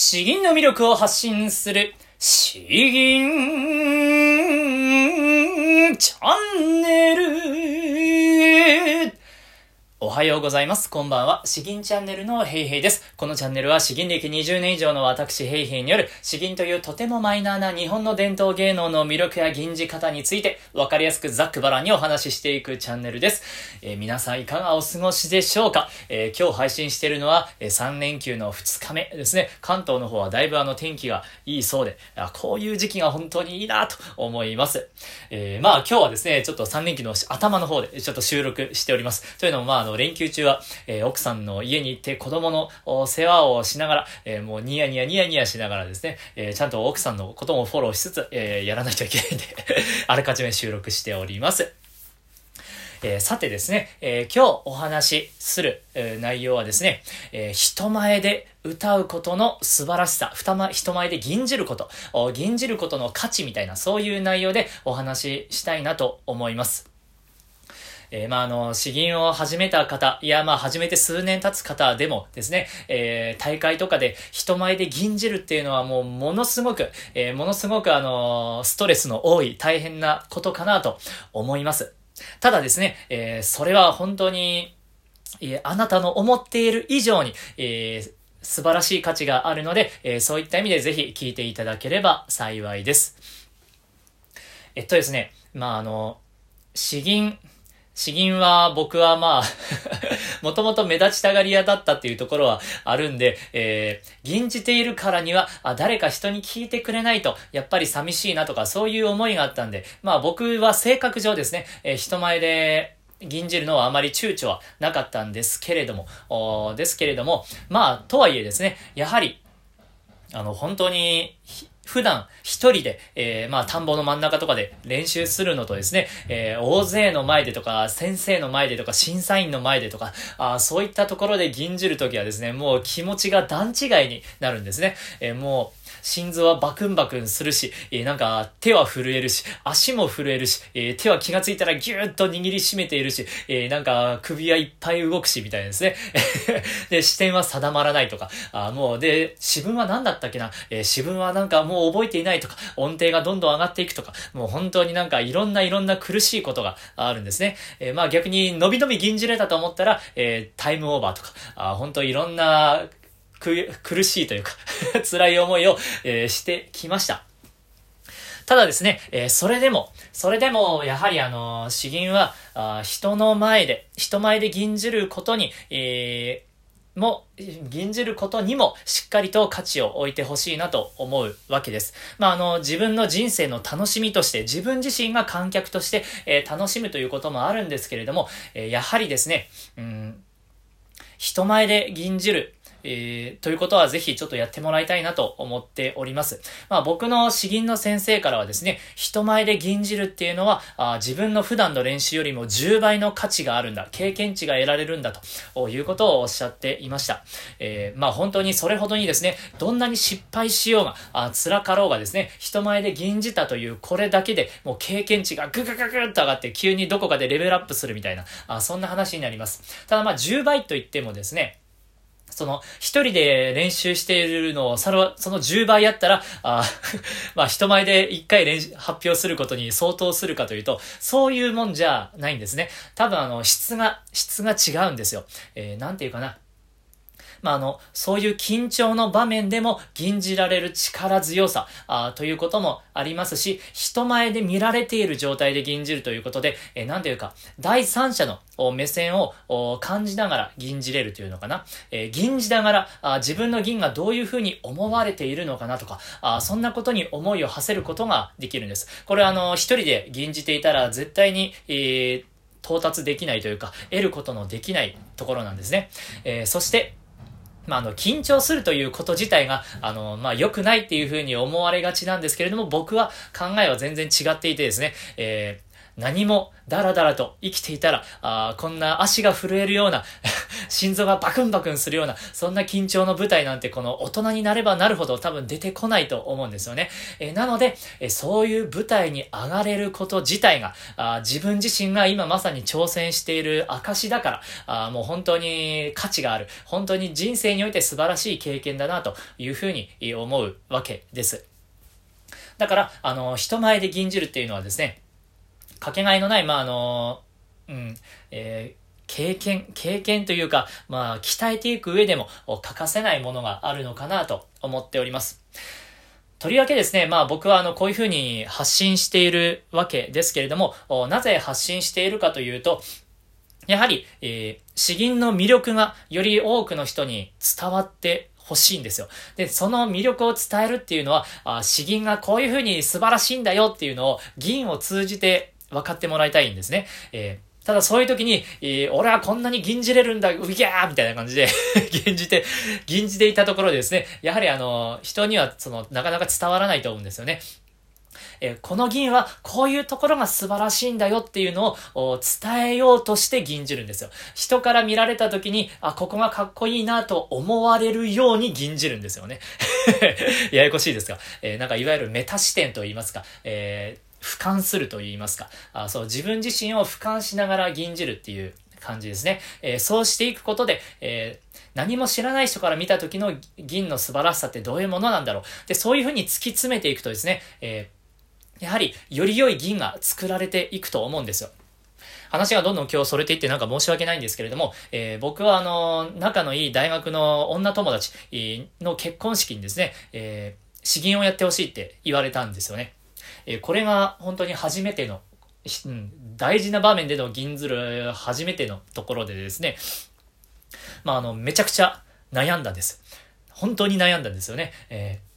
詩吟の魅力を発信する、詩吟チャンネル。おはようございます。こんばんは。詩吟チャンネルのヘイヘイです。このチャンネルは詩吟歴20年以上の私ヘイヘイによる詩吟というとてもマイナーな日本の伝統芸能の魅力や吟じ方についてわかりやすくざっくばらんにお話ししていくチャンネルです。えー、皆さんいかがお過ごしでしょうか、えー、今日配信しているのは、え、3連休の2日目ですね。関東の方はだいぶあの天気がいいそうで、あこういう時期が本当にいいなと思います。えまあ今日はですね、ちょっと3連休の頭の方でちょっと収録しております。というのもまああの連休中は、えー、奥さんの家に行って子供の世話をしながら、えー、もうニヤニヤニヤニヤしながらですね、えー、ちゃんと奥さんのこともフォローしつつ、えやらないといけないんで あらかじめ収録しております。え、さてですね、え、今日お話しする、え、内容はですね、え人前で歌うことの素晴らしさ、人前で吟じること、吟じることの価値みたいな、そういう内容でお話ししたいなと思います。えー、まあ、あの、詩吟を始めた方、いや、まあ、始めて数年経つ方でもですね、えー、大会とかで人前で吟じるっていうのはもう、ものすごく、えー、ものすごくあの、ストレスの多い、大変なことかなと思います。ただですね、え、それは本当に、え、あなたの思っている以上に、えー、素晴らしい価値があるので、え、そういった意味でぜひ聞いていただければ幸いです。えっとですね、まあ、あの、詩吟、詩吟は僕はまあ もともと目立ちたがり屋だったっていうところはあるんで、えー、吟じているからには、あ、誰か人に聞いてくれないと、やっぱり寂しいなとか、そういう思いがあったんで、まあ僕は性格上ですね、えー、人前で、吟じるのはあまり躊躇はなかったんですけれども、ですけれども、まあ、とはいえですね、やはり、あの、本当に、普段一人で、えー、まあ、田んぼの真ん中とかで練習するのとですね、えー、大勢の前でとか、先生の前でとか、審査員の前でとか、あそういったところで吟じるときはですね、もう気持ちが段違いになるんですね。えー、もう、心臓はバクンバクンするし、えー、なんか手は震えるし、足も震えるし、えー、手は気がついたらギューッと握りしめているし、えー、なんか首はいっぱい動くし、みたいですね。で、視点は定まらないとか、あもう、で、詩文は何だったっけな、えー、詩文はなんかもう覚えていないとか、音程がどんどん上がっていくとか、もう本当になんかいろんないろんな苦しいことがあるんですね。えー、まあ逆に伸び伸び吟じれたと思ったら、えー、タイムオーバーとか、あ本当いろんな苦しいというか 辛い思いを、えー、してきました。ただですね、えー、それでも、それでも、やはりあの、詩吟は、あ人の前で、人前で吟じることに、えー、も、吟じることにもしっかりと価値を置いてほしいなと思うわけです。まあ、あの、自分の人生の楽しみとして、自分自身が観客として、えー、楽しむということもあるんですけれども、え、やはりですね、うん、人前で吟じる、えー、ということはぜひちょっとやってもらいたいなと思っております。まあ僕の詩吟の先生からはですね、人前で吟じるっていうのは、あ自分の普段の練習よりも10倍の価値があるんだ、経験値が得られるんだということをおっしゃっていました。えー、まあ本当にそれほどにですね、どんなに失敗しようが、あ辛かろうがですね、人前で吟じたというこれだけでもう経験値がググググッと上がって急にどこかでレベルアップするみたいな、あそんな話になります。ただまあ10倍と言ってもですね、その、一人で練習しているのを、その、その10倍やったら、あ まあ、人前で一回練習、発表することに相当するかというと、そういうもんじゃないんですね。多分あの、質が、質が違うんですよ。えー、なんていうかな。まあ、あの、そういう緊張の場面でも吟じられる力強さあということもありますし、人前で見られている状態で吟じるということで、えー、なんていうか、第三者の目線を感じながら吟じれるというのかな。えー、吟じながらあ自分の銀がどういうふうに思われているのかなとか、あそんなことに思いを馳せることができるんです。これあの、一人で吟じていたら絶対に、えー到達できないというか、得ることのできないところなんですね。えー、そして、まあ、あの、緊張するということ自体が、あの、まあ、良くないっていうふうに思われがちなんですけれども、僕は考えは全然違っていてですね、えー何もダラダラと生きていたら、あこんな足が震えるような 心臓がバクンバクンするような、そんな緊張の舞台なんてこの大人になればなるほど多分出てこないと思うんですよね。えー、なので、えー、そういう舞台に上がれること自体が、あ自分自身が今まさに挑戦している証だから、あもう本当に価値がある。本当に人生において素晴らしい経験だなというふうに思うわけです。だから、あの、人前で吟じるっていうのはですね、かけがえのない、まあ、あの、うん、えー経験、経験というか、まあ、鍛えていく上でも欠かせないものがあるのかなと思っております。とりわけですね、まあ僕はあの、こういうふうに発信しているわけですけれども、なぜ発信しているかというと、やはり、えー、詩吟の魅力がより多くの人に伝わって欲しいんですよ。で、その魅力を伝えるっていうのは、あ詩吟がこういう風に素晴らしいんだよっていうのを、銀を通じて分かってもらいたいんですね。えーただそういう時に、えー、俺はこんなに銀じれるんだ、うぎゃーみたいな感じで 銀じて、銀じていたところでですね、やはりあの、人にはその、なかなか伝わらないと思うんですよね。えー、この銀はこういうところが素晴らしいんだよっていうのを伝えようとして銀じるんですよ。人から見られた時に、あ、ここがかっこいいなと思われるように銀じるんですよね。ややこしいですが、えー、なんかいわゆるメタ視点と言いますか、えー俯瞰すると言いますか、あそう、自分自身を俯瞰しながら銀じるっていう感じですね。えー、そうしていくことで、えー、何も知らない人から見た時の銀の素晴らしさってどういうものなんだろう。で、そういうふうに突き詰めていくとですね、えーやはり、より良い銀が作られていくと思うんですよ。話がどんどん今日それていってなんか申し訳ないんですけれども、えー、僕はあの、仲のいい大学の女友達の結婚式にですね、えー、詩吟をやってほしいって言われたんですよね。え、これが本当に初めての、うん、大事な場面での銀ずる初めてのところでですね、まあ、あの、めちゃくちゃ悩んだんです。本当に悩んだんですよね。えー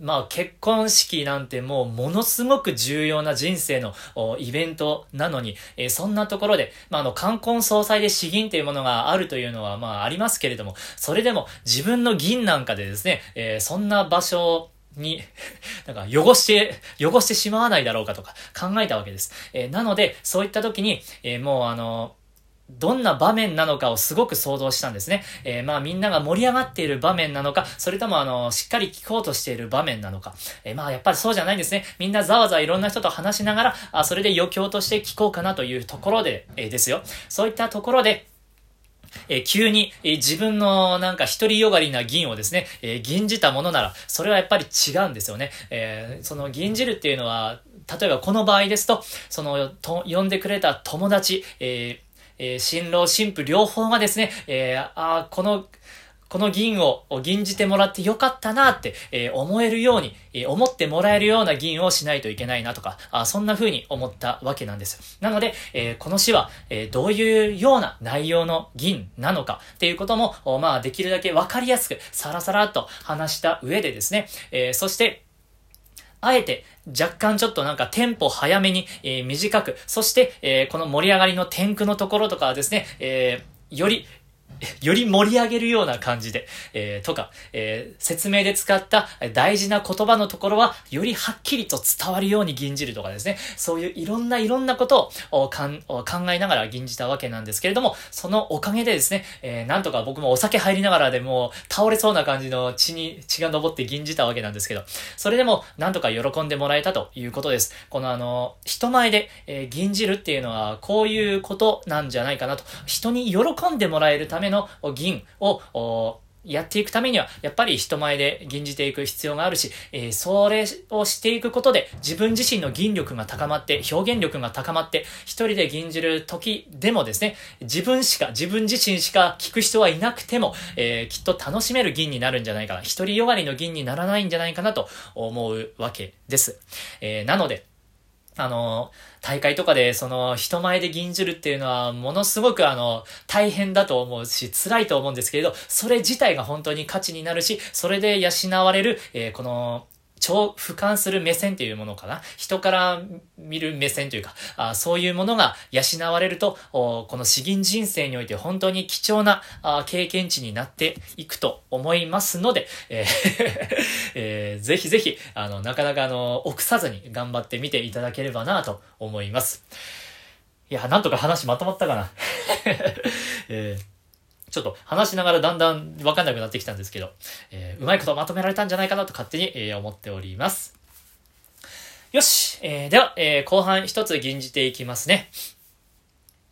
まあ結婚式なんてもうものすごく重要な人生のイベントなのに、えー、そんなところで、まああの冠婚葬祭で詩吟というものがあるというのはまあありますけれども、それでも自分の銀なんかでですね、えー、そんな場所をに、なんか汚して、汚してしまわないだろうかとか考えたわけです。えー、なので、そういった時に、えもうあのどんな場面なのかをすごく想像したんですね。えー、まあみんなが盛り上がっている場面なのか、それともあの、しっかり聞こうとしている場面なのか。えー、まあやっぱりそうじゃないんですね。みんなざわざわいろんな人と話しながら、あ、それで余興として聞こうかなというところで、えー、ですよ。そういったところで、え、急に、え、自分のなんか独りよがりな銀をですね、えー、銀じたものなら、それはやっぱり違うんですよね。えその銀じるっていうのは、例えばこの場合ですと、その、と、呼んでくれた友達、えーえ、新郎新婦両方がですね、えー、あこの、この銀を銀じてもらってよかったなって、え、思えるように、え、思ってもらえるような銀をしないといけないなとか、あそんな風に思ったわけなんです。なので、え、この詩は、えどういうような内容の銀なのかっていうことも、まあ、できるだけわかりやすく、さらさらと話した上でですね、えそして、あえて若干ちょっとなんかテンポ早めに、え、短く、そして、え、この盛り上がりの天空のところとかはですね、え、より より盛り上げるような感じで、えー、とか、えー、説明で使った大事な言葉のところは、よりはっきりと伝わるように吟じるとかですね、そういういろんないろんなことを考えながら吟じたわけなんですけれども、そのおかげでですね、えー、なんとか僕もお酒入りながらでも倒れそうな感じの血に血が昇って吟じたわけなんですけど、それでもなんとか喜んでもらえたということです。このあの、人前で、えー、吟じるっていうのはこういうことなんじゃないかなと。人に喜んでもらえるためのの銀を、やっていくためには、やっぱり人前で吟じていく必要があるし、えー、それをしていくことで、自分自身の銀力が高まって、表現力が高まって、一人で吟じる時でもですね、自分しか、自分自身しか聞く人はいなくても、えー、きっと楽しめる銀になるんじゃないかな。一人よがりの銀にならないんじゃないかなと思うわけです。えー、なので、あの、大会とかで、その、人前で銀じるっていうのは、ものすごくあの、大変だと思うし、辛いと思うんですけれど、それ自体が本当に価値になるし、それで養われる、えー、この、超俯瞰する目線っていうものかな？人から見る目線というか、あそういうものが養われると、この詩吟人生において本当に貴重なあ経験値になっていくと思いますので、えー えー、ぜひぜひ、あの、なかなかあの、臆さずに頑張ってみていただければなと思います。いや、なんとか話まとまったかな？えーちょっと話しながらだんだんわかんなくなってきたんですけど、えー、うまいことまとめられたんじゃないかなと勝手に、えー、思っております。よし、えー、では、えー、後半一つ吟じていきますね。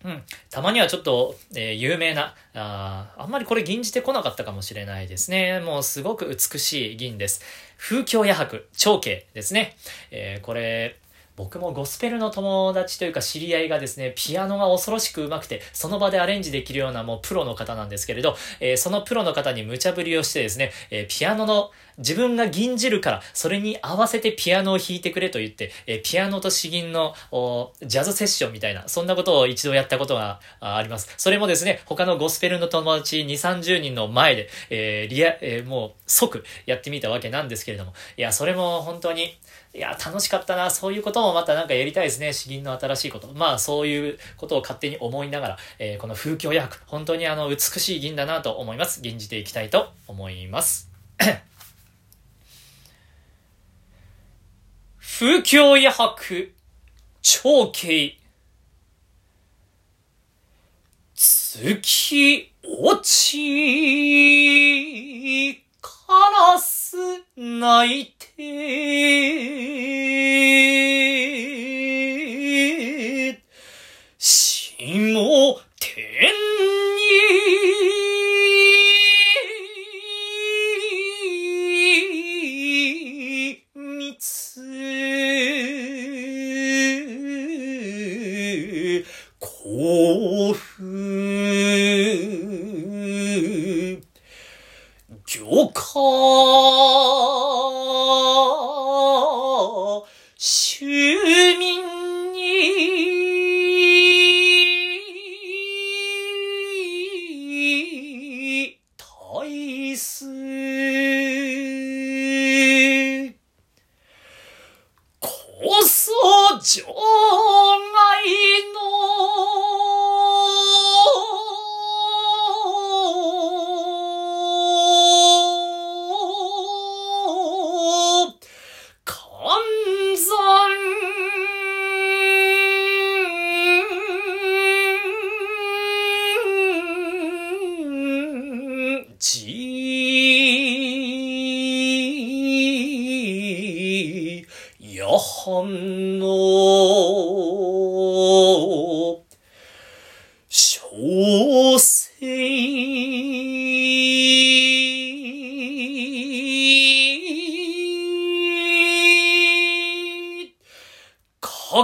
うん。たまにはちょっと、えー、有名な、ああんまりこれ吟じてこなかったかもしれないですね。もうすごく美しい銀です。風境夜白、長慶ですね。えー、これ、僕もゴスペルの友達というか知り合いがですね、ピアノが恐ろしく上手くて、その場でアレンジできるようなもうプロの方なんですけれど、えー、そのプロの方に無茶ぶりをしてですね、えー、ピアノの自分が銀じるから、それに合わせてピアノを弾いてくれと言って、えー、ピアノと詩吟のジャズセッションみたいな、そんなことを一度やったことがあります。それもですね、他のゴスペルの友達2、30人の前で、えリア、えもう即やってみたわけなんですけれども、いや、それも本当に、いや、楽しかったな。そういうこともまたなんかやりたいですね。詩吟の新しいこと。まあ、そういうことを勝手に思いながら、えー、この風景薬、本当にあの、美しい銀だなと思います。吟じていきたいと思います。風景夜白、長慶。月落ち、カラつ泣いて、趣味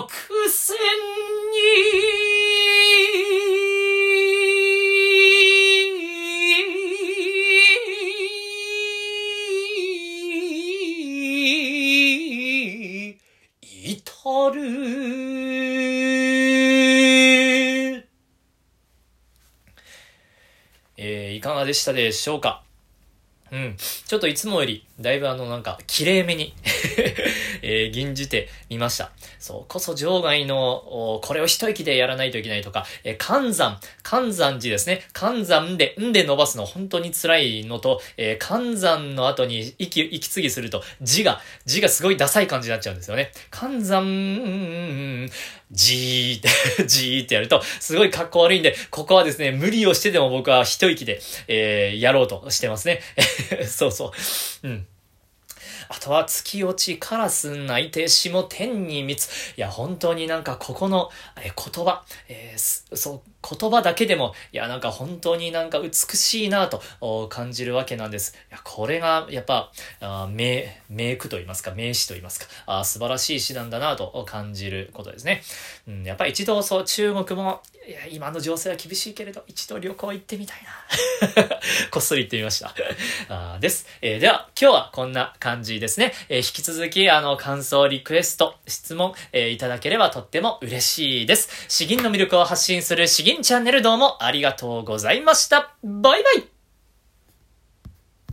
角線えー、いかがでしたでしょうか？うん。ちょっといつもより、だいぶあの、なんか、綺麗めにえー、吟じてみました。そうこそ場外の、これを一息でやらないといけないとか、えー、寒山、寒山寺ですね。寒山で、んで伸ばすの本当に辛いのと、えー、寒山の後に息、息継ぎすると、字が、字がすごいダサい感じになっちゃうんですよね。寒山、じーって、じーってやると、すごい格好悪いんで、ここはですね、無理をしてでも僕は一息で、えー、やろうとしてますね。そうそう。うん。あとは月落ちカラス泣いて下天に密。いや、本当になんかここの、え言葉、えー、そう、言葉だけでも、いや、なんか本当になんか美しいなと感じるわけなんです。いや、これがやっぱ、名、名句と言いますか、名詞と言いますか、あ素晴らしい詩なんだなと感じることですね。うん、やっぱ一度そう、中国も、いや、今の情勢は厳しいけれど、一度旅行行ってみたいな。こっそり行ってみました。あです。えー、では、今日はこんな感じですね。えー、引き続き、あの、感想、リクエスト、質問、えー、いただければとっても嬉しいです。詩吟の魅力を発信する詩銀チャンネルどうもありがとうございました。バイバイ